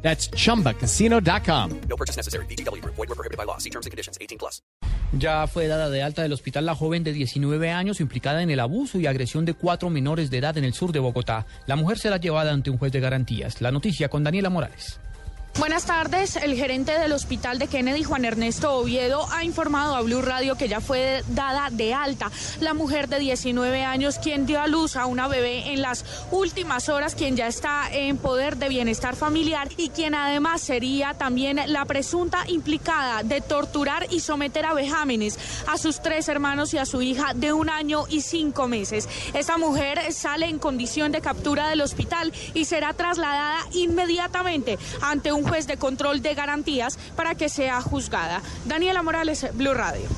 That's chumbacasino.com. No purchase necessary. BGW. Void were prohibited by law. See terms and conditions. 18 plus. Ya fue dada de alta del hospital la joven de 19 años implicada en el abuso y agresión de cuatro menores de edad en el sur de Bogotá. La mujer será llevada ante un juez de garantías. La noticia con Daniela Morales. Buenas tardes. El gerente del hospital de Kennedy, Juan Ernesto Oviedo, ha informado a Blue Radio que ya fue dada de alta la mujer de 19 años quien dio a luz a una bebé en las últimas horas, quien ya está en poder de bienestar familiar y quien además sería también la presunta implicada de torturar y someter a vejámenes a sus tres hermanos y a su hija de un año y cinco meses. Esta mujer sale en condición de captura del hospital y será trasladada inmediatamente ante un juez de control de garantías para que sea juzgada. Daniela Morales, Blue Radio.